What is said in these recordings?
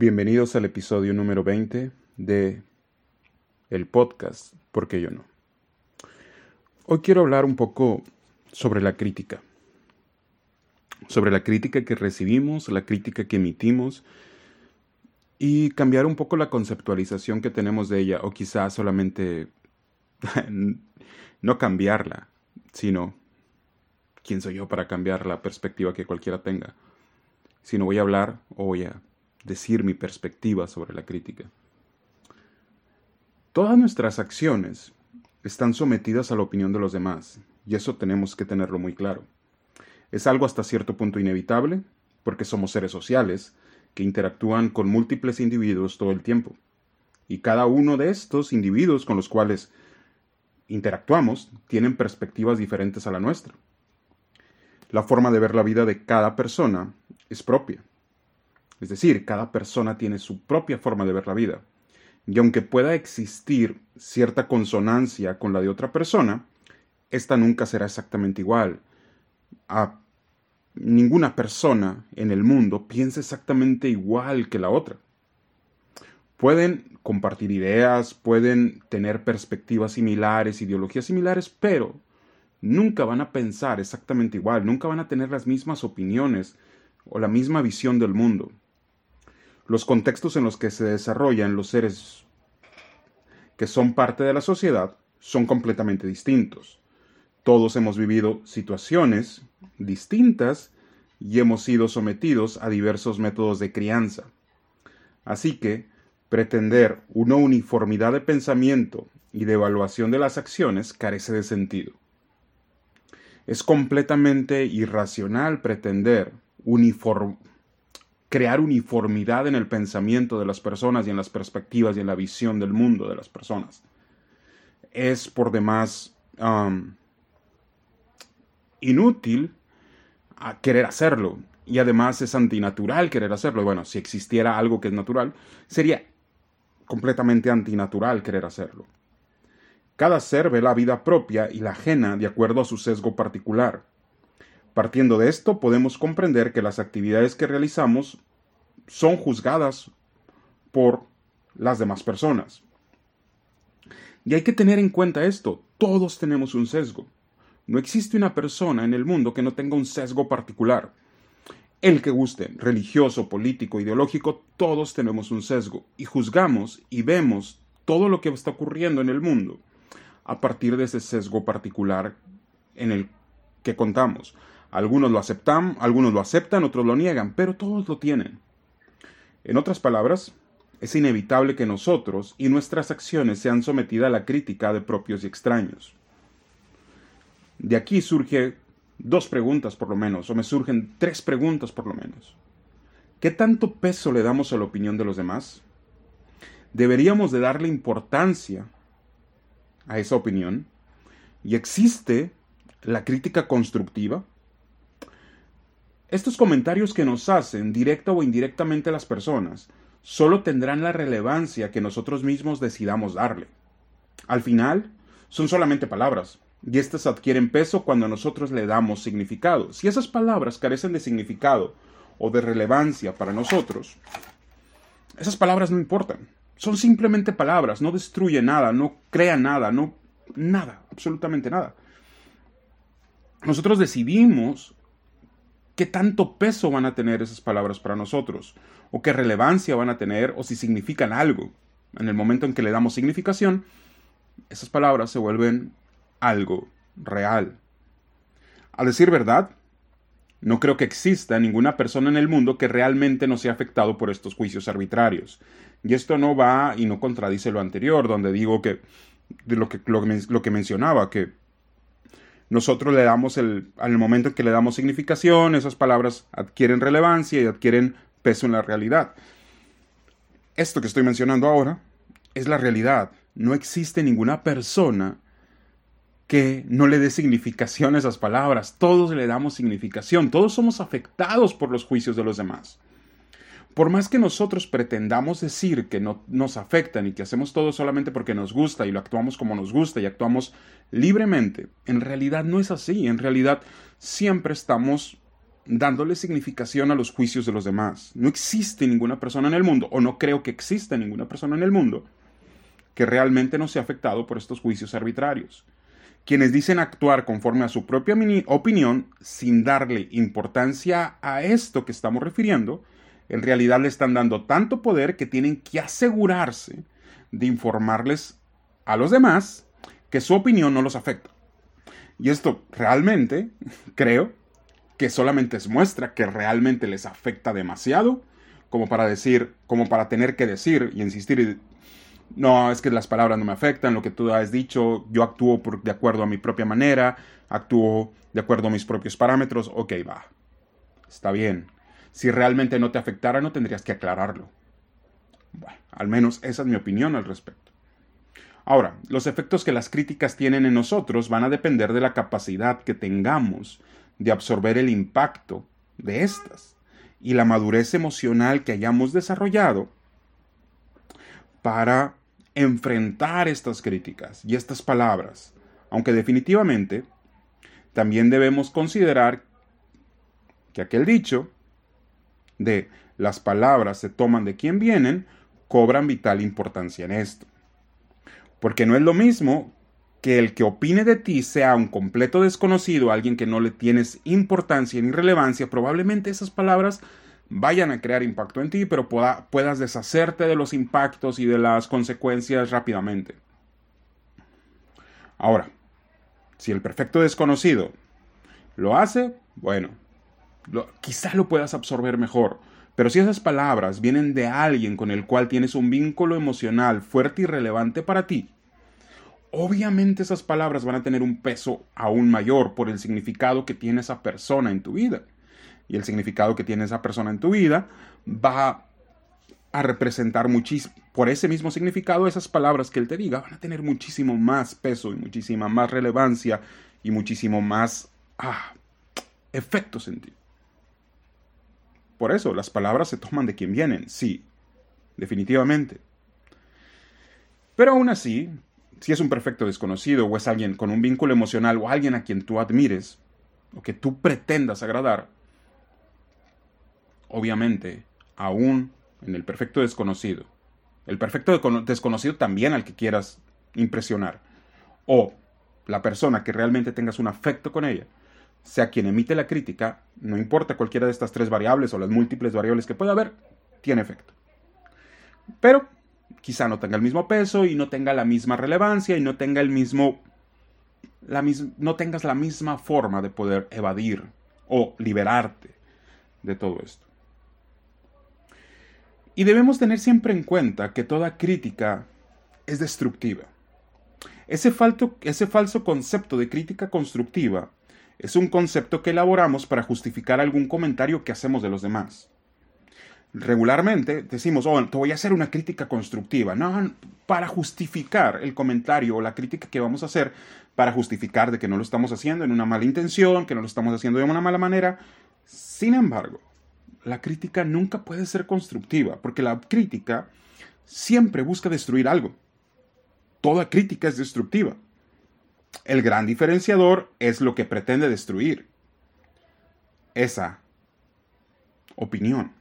Bienvenidos al episodio número 20 de el podcast ¿Por qué yo no? Hoy quiero hablar un poco sobre la crítica. Sobre la crítica que recibimos, la crítica que emitimos y cambiar un poco la conceptualización que tenemos de ella o quizás solamente no cambiarla, sino quién soy yo para cambiar la perspectiva que cualquiera tenga. Si no voy a hablar o voy a decir mi perspectiva sobre la crítica. Todas nuestras acciones están sometidas a la opinión de los demás, y eso tenemos que tenerlo muy claro. Es algo hasta cierto punto inevitable, porque somos seres sociales que interactúan con múltiples individuos todo el tiempo. Y cada uno de estos individuos con los cuales interactuamos tienen perspectivas diferentes a la nuestra. La forma de ver la vida de cada persona es propia. Es decir, cada persona tiene su propia forma de ver la vida. Y aunque pueda existir cierta consonancia con la de otra persona, esta nunca será exactamente igual. A ninguna persona en el mundo piensa exactamente igual que la otra. Pueden compartir ideas, pueden tener perspectivas similares, ideologías similares, pero nunca van a pensar exactamente igual, nunca van a tener las mismas opiniones o la misma visión del mundo los contextos en los que se desarrollan los seres que son parte de la sociedad son completamente distintos. Todos hemos vivido situaciones distintas y hemos sido sometidos a diversos métodos de crianza. Así que, pretender una uniformidad de pensamiento y de evaluación de las acciones carece de sentido. Es completamente irracional pretender uniform crear uniformidad en el pensamiento de las personas y en las perspectivas y en la visión del mundo de las personas. Es por demás inútil querer hacerlo y además es antinatural querer hacerlo. Bueno, si existiera algo que es natural, sería completamente antinatural querer hacerlo. Cada ser ve la vida propia y la ajena de acuerdo a su sesgo particular. Partiendo de esto, podemos comprender que las actividades que realizamos son juzgadas por las demás personas. Y hay que tener en cuenta esto, todos tenemos un sesgo. No existe una persona en el mundo que no tenga un sesgo particular. El que guste, religioso, político, ideológico, todos tenemos un sesgo y juzgamos y vemos todo lo que está ocurriendo en el mundo a partir de ese sesgo particular en el que contamos. Algunos lo aceptan, algunos lo aceptan, otros lo niegan, pero todos lo tienen. En otras palabras, es inevitable que nosotros y nuestras acciones sean sometidas a la crítica de propios y extraños. De aquí surge dos preguntas por lo menos, o me surgen tres preguntas por lo menos. ¿Qué tanto peso le damos a la opinión de los demás? ¿Deberíamos de darle importancia a esa opinión? ¿Y existe la crítica constructiva? Estos comentarios que nos hacen, directa o indirectamente las personas, solo tendrán la relevancia que nosotros mismos decidamos darle. Al final, son solamente palabras, y éstas adquieren peso cuando nosotros le damos significado. Si esas palabras carecen de significado o de relevancia para nosotros, esas palabras no importan. Son simplemente palabras, no destruyen nada, no crean nada, no nada, absolutamente nada. Nosotros decidimos qué tanto peso van a tener esas palabras para nosotros, o qué relevancia van a tener, o si significan algo. En el momento en que le damos significación, esas palabras se vuelven algo real. A decir verdad, no creo que exista ninguna persona en el mundo que realmente no sea afectado por estos juicios arbitrarios. Y esto no va y no contradice lo anterior, donde digo que lo que, lo que mencionaba, que nosotros le damos el, al momento en que le damos significación, esas palabras adquieren relevancia y adquieren peso en la realidad. Esto que estoy mencionando ahora es la realidad. No existe ninguna persona que no le dé significación a esas palabras. Todos le damos significación. Todos somos afectados por los juicios de los demás. Por más que nosotros pretendamos decir que no nos afectan y que hacemos todo solamente porque nos gusta y lo actuamos como nos gusta y actuamos libremente, en realidad no es así. En realidad siempre estamos dándole significación a los juicios de los demás. No existe ninguna persona en el mundo, o no creo que exista ninguna persona en el mundo, que realmente no sea afectado por estos juicios arbitrarios. Quienes dicen actuar conforme a su propia opinión sin darle importancia a esto que estamos refiriendo, en realidad le están dando tanto poder que tienen que asegurarse de informarles a los demás que su opinión no los afecta. Y esto realmente, creo, que solamente es muestra que realmente les afecta demasiado como para decir, como para tener que decir y insistir, no, es que las palabras no me afectan, lo que tú has dicho, yo actúo de acuerdo a mi propia manera, actúo de acuerdo a mis propios parámetros, ok, va, está bien. Si realmente no te afectara, no tendrías que aclararlo. Bueno, al menos esa es mi opinión al respecto. Ahora, los efectos que las críticas tienen en nosotros van a depender de la capacidad que tengamos de absorber el impacto de estas y la madurez emocional que hayamos desarrollado para enfrentar estas críticas y estas palabras, aunque definitivamente también debemos considerar que aquel dicho de las palabras se toman de quien vienen cobran vital importancia en esto. Porque no es lo mismo que el que opine de ti sea un completo desconocido, alguien que no le tienes importancia ni relevancia, probablemente esas palabras vayan a crear impacto en ti, pero puedas deshacerte de los impactos y de las consecuencias rápidamente. Ahora, si el perfecto desconocido lo hace, bueno, quizá lo puedas absorber mejor. Pero si esas palabras vienen de alguien con el cual tienes un vínculo emocional fuerte y relevante para ti, obviamente esas palabras van a tener un peso aún mayor por el significado que tiene esa persona en tu vida. Y el significado que tiene esa persona en tu vida va a representar muchísimo, por ese mismo significado, esas palabras que él te diga van a tener muchísimo más peso y muchísima más relevancia y muchísimo más ah, efectos en. Por eso, las palabras se toman de quien vienen, sí, definitivamente. Pero aún así, si es un perfecto desconocido o es alguien con un vínculo emocional o alguien a quien tú admires o que tú pretendas agradar, obviamente, aún en el perfecto desconocido, el perfecto desconocido también al que quieras impresionar, o la persona que realmente tengas un afecto con ella, sea quien emite la crítica, no importa cualquiera de estas tres variables o las múltiples variables que pueda haber, tiene efecto. Pero quizá no tenga el mismo peso y no tenga la misma relevancia y no tenga el mismo la no tengas la misma forma de poder evadir o liberarte de todo esto. Y debemos tener siempre en cuenta que toda crítica es destructiva. Ese, ese falso concepto de crítica constructiva es un concepto que elaboramos para justificar algún comentario que hacemos de los demás. Regularmente decimos, oh, te voy a hacer una crítica constructiva. No, para justificar el comentario o la crítica que vamos a hacer, para justificar de que no lo estamos haciendo en una mala intención, que no lo estamos haciendo de una mala manera. Sin embargo, la crítica nunca puede ser constructiva, porque la crítica siempre busca destruir algo. Toda crítica es destructiva. El gran diferenciador es lo que pretende destruir. Esa opinión.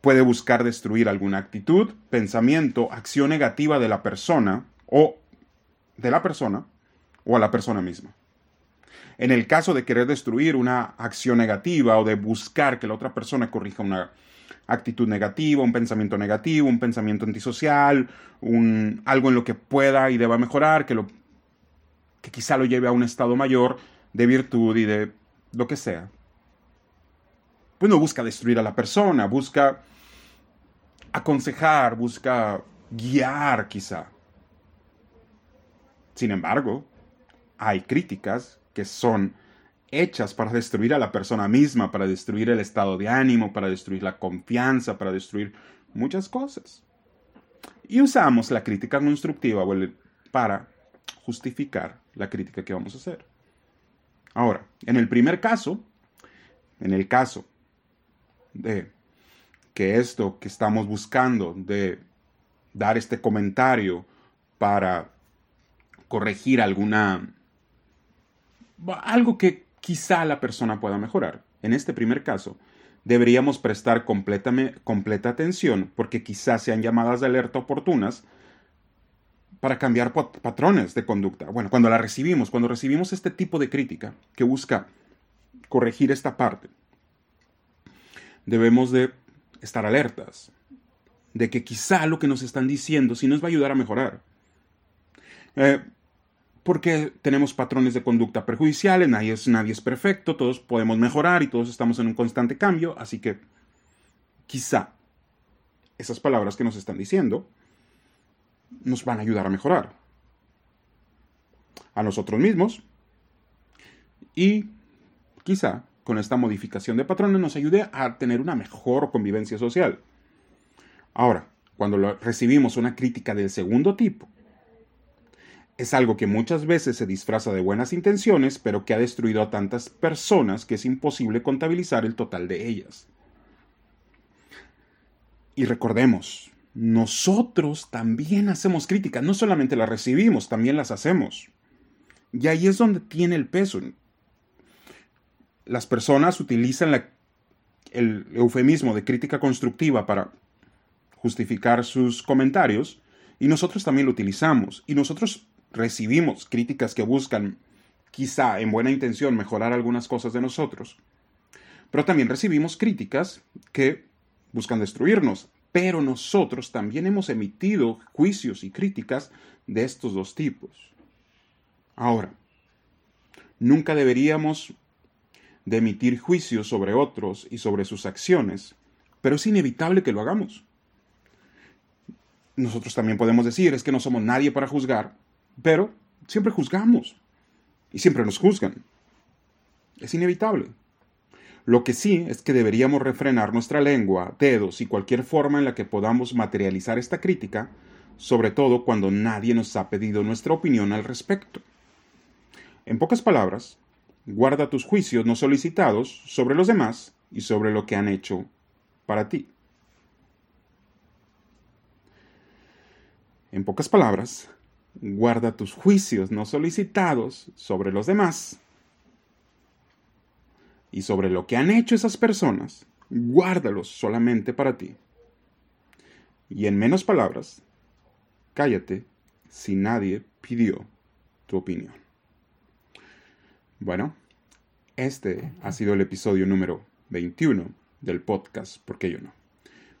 Puede buscar destruir alguna actitud, pensamiento, acción negativa de la persona o de la persona o a la persona misma. En el caso de querer destruir una acción negativa o de buscar que la otra persona corrija una actitud negativa, un pensamiento negativo, un pensamiento antisocial, un, algo en lo que pueda y deba mejorar, que, lo, que quizá lo lleve a un estado mayor de virtud y de lo que sea. Pues no busca destruir a la persona, busca aconsejar, busca guiar quizá. Sin embargo, hay críticas que son hechas para destruir a la persona misma, para destruir el estado de ánimo, para destruir la confianza, para destruir muchas cosas. Y usamos la crítica constructiva para justificar la crítica que vamos a hacer. Ahora, en el primer caso, en el caso de que esto que estamos buscando de dar este comentario para corregir alguna algo que quizá la persona pueda mejorar. en este primer caso, deberíamos prestar completa atención porque quizás sean llamadas de alerta oportunas para cambiar patrones de conducta. Bueno, cuando la recibimos, cuando recibimos este tipo de crítica que busca corregir esta parte, debemos de estar alertas de que quizá lo que nos están diciendo sí nos va a ayudar a mejorar. Eh, porque tenemos patrones de conducta perjudiciales, nadie es, nadie es perfecto, todos podemos mejorar y todos estamos en un constante cambio, así que quizá esas palabras que nos están diciendo nos van a ayudar a mejorar. A nosotros mismos y quizá con esta modificación de patrones nos ayude a tener una mejor convivencia social. Ahora, cuando recibimos una crítica del segundo tipo, es algo que muchas veces se disfraza de buenas intenciones, pero que ha destruido a tantas personas que es imposible contabilizar el total de ellas. Y recordemos, nosotros también hacemos críticas, no solamente las recibimos, también las hacemos. Y ahí es donde tiene el peso. Las personas utilizan el eufemismo de crítica constructiva para justificar sus comentarios y nosotros también lo utilizamos. Y nosotros recibimos críticas que buscan, quizá en buena intención, mejorar algunas cosas de nosotros, pero también recibimos críticas que buscan destruirnos. Pero nosotros también hemos emitido juicios y críticas de estos dos tipos. Ahora, nunca deberíamos de emitir juicios sobre otros y sobre sus acciones, pero es inevitable que lo hagamos. Nosotros también podemos decir, es que no somos nadie para juzgar, pero siempre juzgamos y siempre nos juzgan. Es inevitable. Lo que sí es que deberíamos refrenar nuestra lengua, dedos y cualquier forma en la que podamos materializar esta crítica, sobre todo cuando nadie nos ha pedido nuestra opinión al respecto. En pocas palabras, guarda tus juicios no solicitados sobre los demás y sobre lo que han hecho para ti. En pocas palabras, guarda tus juicios no solicitados sobre los demás y sobre lo que han hecho esas personas, guárdalos solamente para ti. Y en menos palabras, cállate si nadie pidió tu opinión. Bueno, este ha sido el episodio número 21 del podcast ¿Por qué yo no?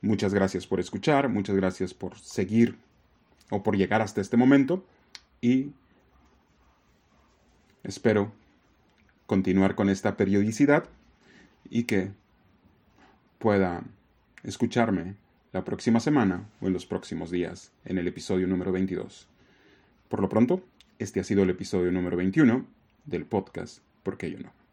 Muchas gracias por escuchar, muchas gracias por seguir o por llegar hasta este momento y espero continuar con esta periodicidad y que pueda escucharme la próxima semana o en los próximos días en el episodio número 22. Por lo pronto, este ha sido el episodio número 21 del podcast ¿Por qué yo no?